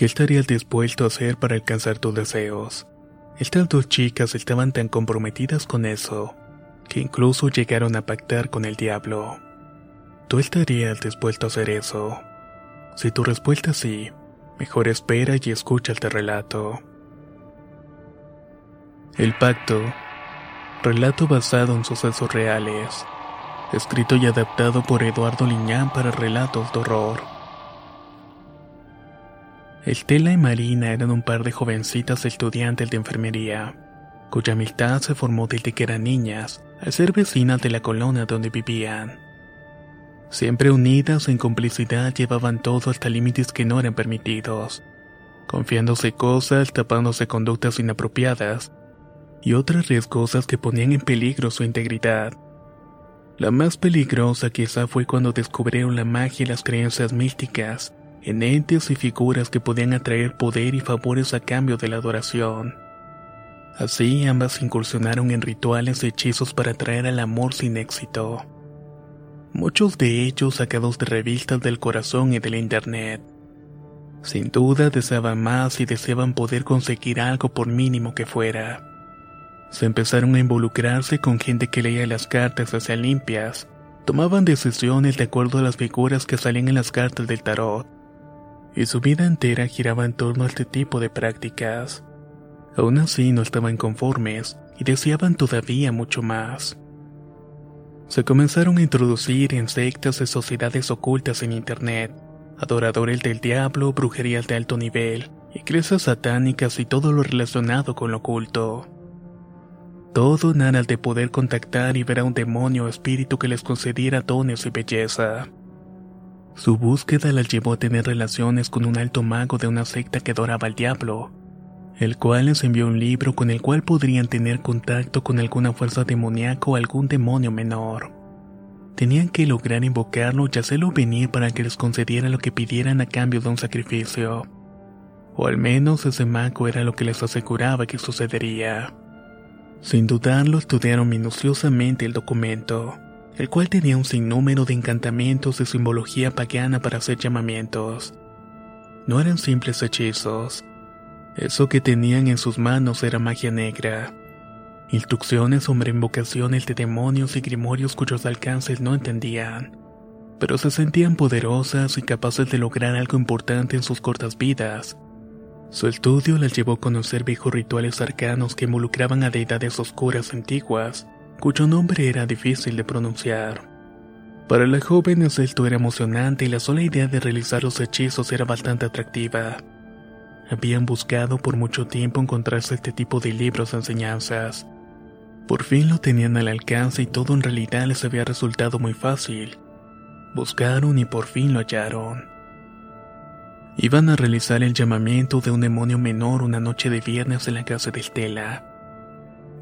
¿Qué estarías dispuesto a hacer para alcanzar tus deseos? Estas dos chicas estaban tan comprometidas con eso, que incluso llegaron a pactar con el diablo. ¿Tú estarías dispuesto a hacer eso? Si tu respuesta es sí, mejor espera y escucha este relato. El Pacto, relato basado en sucesos reales, escrito y adaptado por Eduardo Liñán para relatos de horror. Estela y Marina eran un par de jovencitas estudiantes de enfermería, cuya amistad se formó desde que eran niñas, al ser vecinas de la colonia donde vivían. Siempre unidas en complicidad llevaban todo hasta límites que no eran permitidos, confiándose cosas, tapándose conductas inapropiadas y otras riesgosas que ponían en peligro su integridad. La más peligrosa quizá fue cuando descubrieron la magia y las creencias místicas en entes y figuras que podían atraer poder y favores a cambio de la adoración. Así ambas incursionaron en rituales y hechizos para atraer al amor sin éxito. Muchos de ellos sacados de revistas del corazón y del internet. Sin duda deseaban más y deseaban poder conseguir algo por mínimo que fuera. Se empezaron a involucrarse con gente que leía las cartas hacia limpias, tomaban decisiones de acuerdo a las figuras que salían en las cartas del tarot y su vida entera giraba en torno a este tipo de prácticas. Aún así no estaban conformes y deseaban todavía mucho más. Se comenzaron a introducir en sectas y sociedades ocultas en Internet, adoradores del diablo, brujerías de alto nivel, iglesias satánicas y todo lo relacionado con lo oculto. Todo en aras de poder contactar y ver a un demonio o espíritu que les concediera dones y belleza. Su búsqueda la llevó a tener relaciones con un alto mago de una secta que adoraba al diablo, el cual les envió un libro con el cual podrían tener contacto con alguna fuerza demoníaca o algún demonio menor. Tenían que lograr invocarlo y hacerlo venir para que les concediera lo que pidieran a cambio de un sacrificio. O al menos ese mago era lo que les aseguraba que sucedería. Sin dudarlo, estudiaron minuciosamente el documento el cual tenía un sinnúmero de encantamientos de simbología pagana para hacer llamamientos. No eran simples hechizos. Eso que tenían en sus manos era magia negra. Instrucciones sobre invocaciones de demonios y grimorios cuyos alcances no entendían, pero se sentían poderosas y capaces de lograr algo importante en sus cortas vidas. Su estudio las llevó a conocer viejos rituales arcanos que involucraban a deidades oscuras antiguas cuyo nombre era difícil de pronunciar. Para las jóvenes esto era emocionante y la sola idea de realizar los hechizos era bastante atractiva. Habían buscado por mucho tiempo encontrarse este tipo de libros de enseñanzas. Por fin lo tenían al alcance y todo en realidad les había resultado muy fácil. Buscaron y por fin lo hallaron. Iban a realizar el llamamiento de un demonio menor una noche de viernes en la casa de Estela.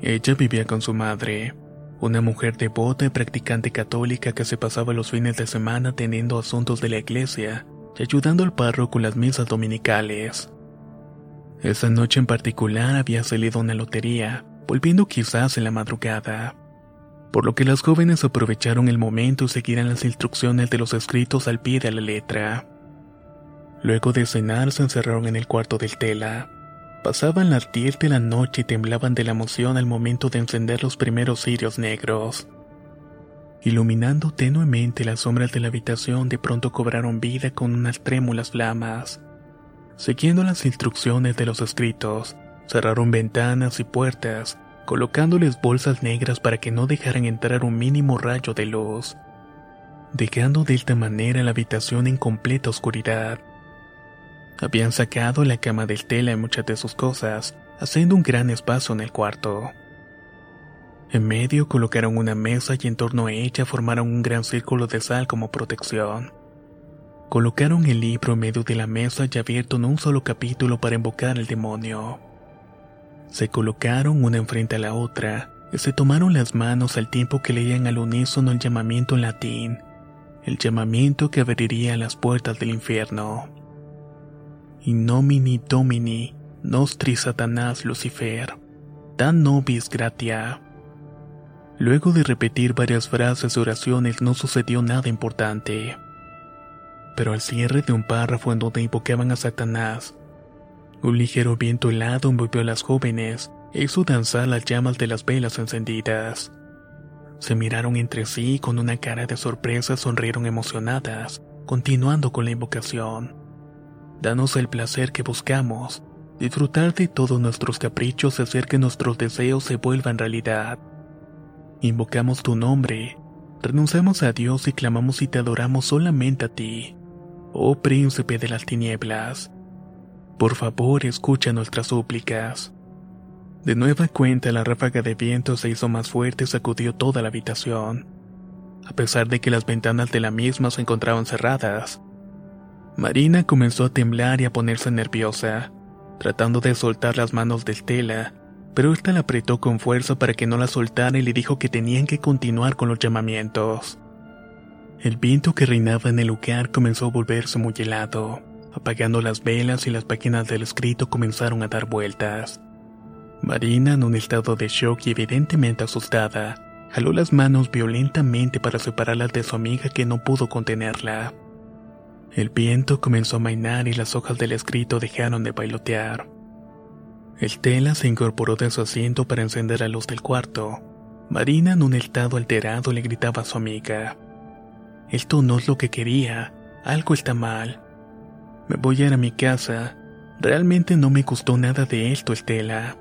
Ella vivía con su madre una mujer devota y practicante católica que se pasaba los fines de semana teniendo asuntos de la iglesia y ayudando al párroco con las misas dominicales. Esa noche en particular había salido una lotería, volviendo quizás en la madrugada, por lo que las jóvenes aprovecharon el momento y siguieron las instrucciones de los escritos al pie de la letra. Luego de cenar se encerraron en el cuarto del tela. Pasaban las 10 de la noche y temblaban de la emoción al momento de encender los primeros cirios negros. Iluminando tenuemente las sombras de la habitación, de pronto cobraron vida con unas trémulas flamas. Siguiendo las instrucciones de los escritos, cerraron ventanas y puertas, colocándoles bolsas negras para que no dejaran entrar un mínimo rayo de luz, dejando de esta manera la habitación en completa oscuridad. Habían sacado la cama del tela y muchas de sus cosas, haciendo un gran espacio en el cuarto. En medio colocaron una mesa y en torno a ella formaron un gran círculo de sal como protección. Colocaron el libro en medio de la mesa y abierto en un solo capítulo para invocar al demonio. Se colocaron una enfrente a la otra y se tomaron las manos al tiempo que leían al unísono el llamamiento en latín, el llamamiento que abriría las puertas del infierno. In nomini domini, nostri satanás Lucifer, dan nobis gratia. Luego de repetir varias frases y oraciones no sucedió nada importante. Pero al cierre de un párrafo en donde invocaban a Satanás, un ligero viento helado envolvió a las jóvenes e hizo danzar las llamas de las velas encendidas. Se miraron entre sí y con una cara de sorpresa sonrieron emocionadas, continuando con la invocación. Danos el placer que buscamos, disfrutar de todos nuestros caprichos y hacer que nuestros deseos se vuelvan realidad. Invocamos tu nombre, renunciamos a Dios y clamamos y te adoramos solamente a ti, oh príncipe de las tinieblas. Por favor, escucha nuestras súplicas. De nueva cuenta, la ráfaga de viento se hizo más fuerte y sacudió toda la habitación. A pesar de que las ventanas de la misma se encontraban cerradas, Marina comenzó a temblar y a ponerse nerviosa, tratando de soltar las manos de Estela, pero ésta la apretó con fuerza para que no la soltara y le dijo que tenían que continuar con los llamamientos. El viento que reinaba en el lugar comenzó a volverse muy helado, apagando las velas y las páginas del escrito comenzaron a dar vueltas. Marina, en un estado de shock y evidentemente asustada, jaló las manos violentamente para separarlas de su amiga que no pudo contenerla. El viento comenzó a mainar y las hojas del escrito dejaron de bailotear. El tela se incorporó de su asiento para encender la luz del cuarto. Marina, en un estado alterado, le gritaba a su amiga. Esto no es lo que quería, algo está mal. Me voy a ir a mi casa. Realmente no me gustó nada de esto, Estela.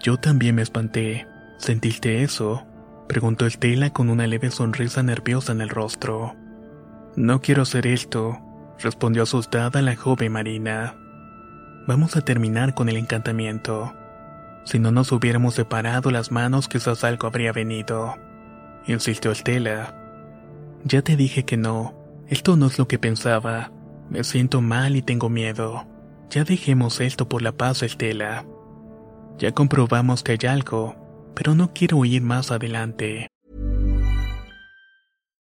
Yo también me espanté. ¿Sentiste eso? Preguntó Estela con una leve sonrisa nerviosa en el rostro. No quiero hacer esto, respondió asustada la joven Marina. Vamos a terminar con el encantamiento. Si no nos hubiéramos separado las manos, quizás algo habría venido. Insistió Estela. Ya te dije que no. Esto no es lo que pensaba. Me siento mal y tengo miedo. Ya dejemos esto por la paz, Estela. Ya comprobamos que hay algo, pero no quiero ir más adelante.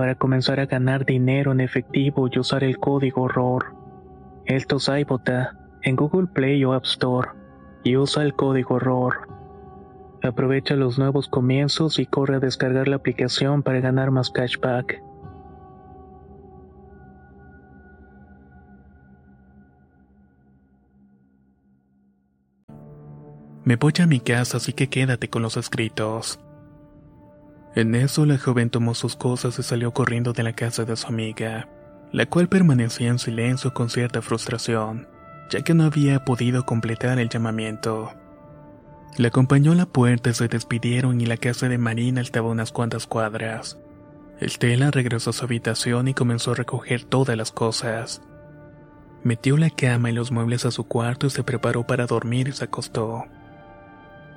para comenzar a ganar dinero en efectivo y usar el código ROR. Esto es iBota en Google Play o App Store y usa el código ROR. Aprovecha los nuevos comienzos y corre a descargar la aplicación para ganar más cashback. Me voy a mi casa, así que quédate con los escritos. En eso la joven tomó sus cosas y salió corriendo de la casa de su amiga, la cual permanecía en silencio con cierta frustración, ya que no había podido completar el llamamiento. Le acompañó a la puerta se despidieron y la casa de Marina estaba unas cuantas cuadras. Estela regresó a su habitación y comenzó a recoger todas las cosas. Metió la cama y los muebles a su cuarto y se preparó para dormir y se acostó.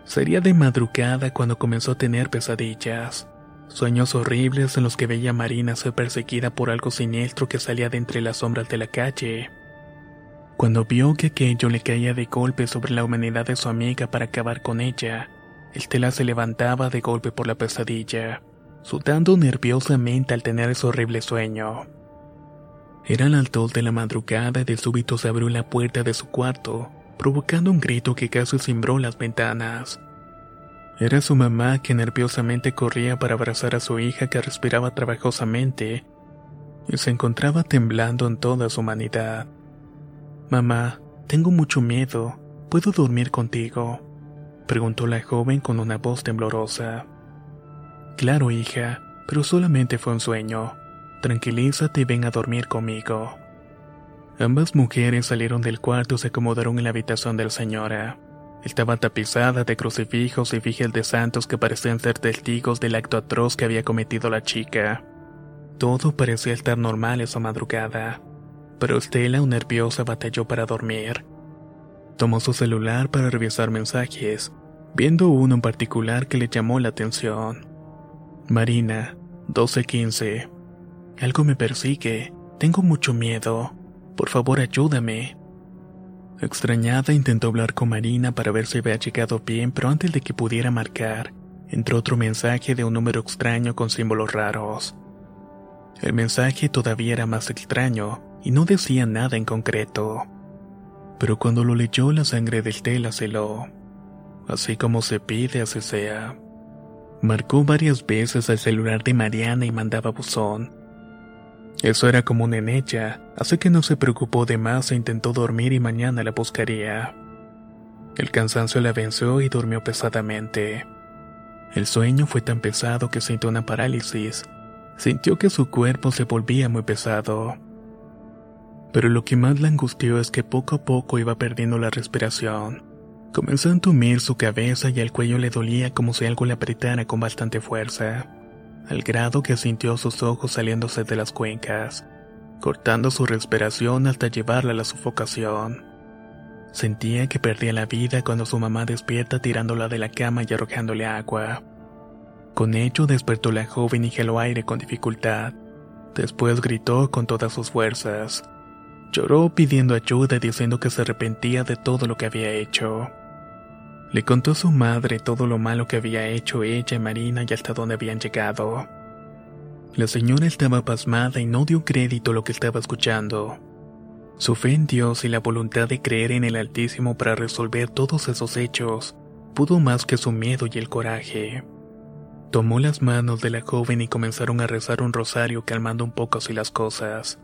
Sería de madrugada cuando comenzó a tener pesadillas. Sueños horribles en los que veía a Marina ser perseguida por algo siniestro que salía de entre las sombras de la calle. Cuando vio que aquello le caía de golpe sobre la humanidad de su amiga para acabar con ella, Estela se levantaba de golpe por la pesadilla, sudando nerviosamente al tener ese horrible sueño. Era el alto de la madrugada y de súbito se abrió la puerta de su cuarto, provocando un grito que casi cimbró las ventanas. Era su mamá que nerviosamente corría para abrazar a su hija que respiraba trabajosamente y se encontraba temblando en toda su humanidad. Mamá, tengo mucho miedo. ¿Puedo dormir contigo? preguntó la joven con una voz temblorosa. Claro, hija, pero solamente fue un sueño. Tranquilízate y ven a dormir conmigo. Ambas mujeres salieron del cuarto y se acomodaron en la habitación de la señora. Estaba tapizada de crucifijos y fijes de santos que parecían ser testigos del acto atroz que había cometido la chica. Todo parecía estar normal esa madrugada pero Estela, un nerviosa, batalló para dormir. Tomó su celular para revisar mensajes, viendo uno en particular que le llamó la atención. Marina, 1215. Algo me persigue. Tengo mucho miedo. Por favor, ayúdame. Extrañada intentó hablar con Marina para ver si había llegado bien, pero antes de que pudiera marcar, entró otro mensaje de un número extraño con símbolos raros. El mensaje todavía era más extraño, y no decía nada en concreto. Pero cuando lo leyó la sangre del tela se lo... Así como se pide, así sea. Marcó varias veces al celular de Mariana y mandaba buzón. Eso era común en ella, así que no se preocupó de más e intentó dormir y mañana la buscaría. El cansancio la venció y durmió pesadamente. El sueño fue tan pesado que sintió una parálisis. Sintió que su cuerpo se volvía muy pesado. Pero lo que más la angustió es que poco a poco iba perdiendo la respiración. Comenzó a entumir su cabeza y el cuello le dolía como si algo le apretara con bastante fuerza, al grado que sintió sus ojos saliéndose de las cuencas, cortando su respiración hasta llevarla a la sufocación. Sentía que perdía la vida cuando su mamá despierta tirándola de la cama y arrojándole agua. Con ello despertó la joven y geló aire con dificultad. Después gritó con todas sus fuerzas. Lloró pidiendo ayuda y diciendo que se arrepentía de todo lo que había hecho. Le contó a su madre todo lo malo que había hecho ella y Marina y hasta dónde habían llegado. La señora estaba pasmada y no dio crédito a lo que estaba escuchando. Su fe en Dios y la voluntad de creer en el Altísimo para resolver todos esos hechos pudo más que su miedo y el coraje. Tomó las manos de la joven y comenzaron a rezar un rosario calmando un poco así las cosas.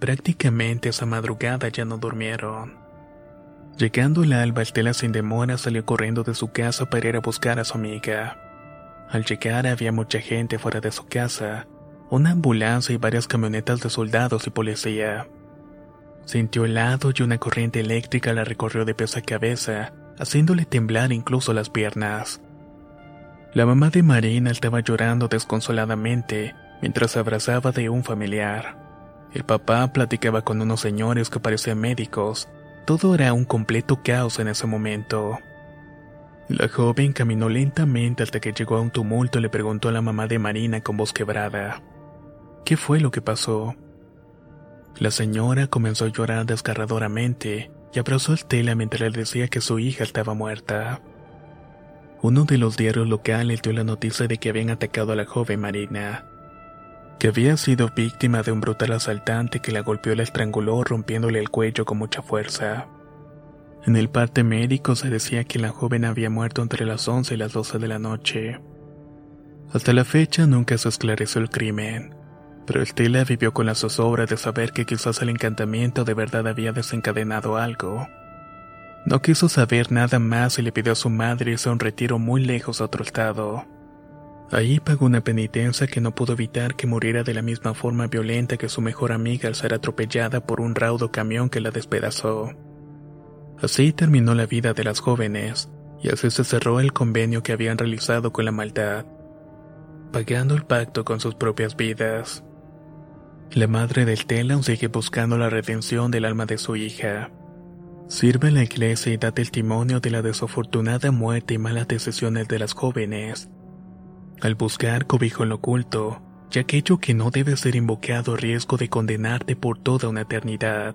Prácticamente esa madrugada ya no durmieron. Llegando el alba, Estela sin demora salió corriendo de su casa para ir a buscar a su amiga. Al llegar había mucha gente fuera de su casa, una ambulancia y varias camionetas de soldados y policía. Sintió helado y una corriente eléctrica la recorrió de pies a cabeza, haciéndole temblar incluso las piernas. La mamá de Marina estaba llorando desconsoladamente mientras abrazaba de un familiar. El papá platicaba con unos señores que parecían médicos. Todo era un completo caos en ese momento. La joven caminó lentamente hasta que llegó a un tumulto y le preguntó a la mamá de Marina con voz quebrada. ¿Qué fue lo que pasó? La señora comenzó a llorar desgarradoramente y abrazó a Estela mientras le decía que su hija estaba muerta. Uno de los diarios locales dio la noticia de que habían atacado a la joven Marina, que había sido víctima de un brutal asaltante que la golpeó y la estranguló rompiéndole el cuello con mucha fuerza. En el parte médico se decía que la joven había muerto entre las 11 y las 12 de la noche. Hasta la fecha nunca se esclareció el crimen, pero Estela vivió con la zozobra de saber que quizás el encantamiento de verdad había desencadenado algo. No quiso saber nada más y le pidió a su madre irse a un retiro muy lejos a otro estado. Allí pagó una penitencia que no pudo evitar que muriera de la misma forma violenta que su mejor amiga al ser atropellada por un raudo camión que la despedazó. Así terminó la vida de las jóvenes, y así se cerró el convenio que habían realizado con la maldad, pagando el pacto con sus propias vidas. La madre del Telan sigue buscando la redención del alma de su hija. Sirve a la iglesia y da testimonio de la desafortunada muerte y malas decisiones de las jóvenes. Al buscar cobijo en lo oculto, y aquello que no debe ser invocado a riesgo de condenarte por toda una eternidad.